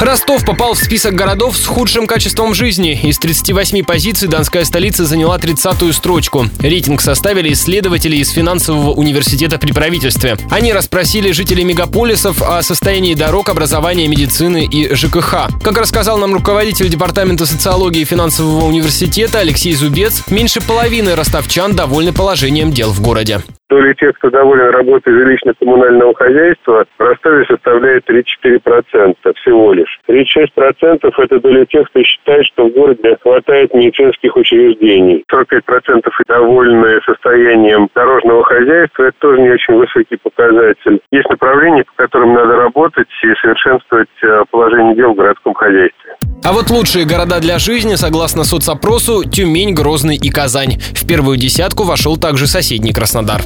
Ростов попал в список городов с худшим качеством жизни. Из 38 позиций Донская столица заняла 30-ю строчку. Рейтинг составили исследователи из финансового университета при правительстве. Они расспросили жителей мегаполисов о состоянии дорог, образования, медицины и ЖКХ. Как рассказал нам руководитель Департамента социологии финансового университета Алексей Зубец, меньше половины ростовчан довольны положением дел в городе. Доля тех, кто доволен работой жилищно-коммунального хозяйства, в Ростове составляет 3-4% всего лишь. 36% это доля тех, кто считает, что в городе хватает медицинских учреждений. 45% довольны состоянием дорожного хозяйства. Это тоже не очень высокий показатель. Есть направления, по которым надо работать и совершенствовать э, положение дел в городском хозяйстве. А вот лучшие города для жизни, согласно соцопросу, Тюмень, Грозный и Казань. В первую десятку вошел также соседний Краснодар.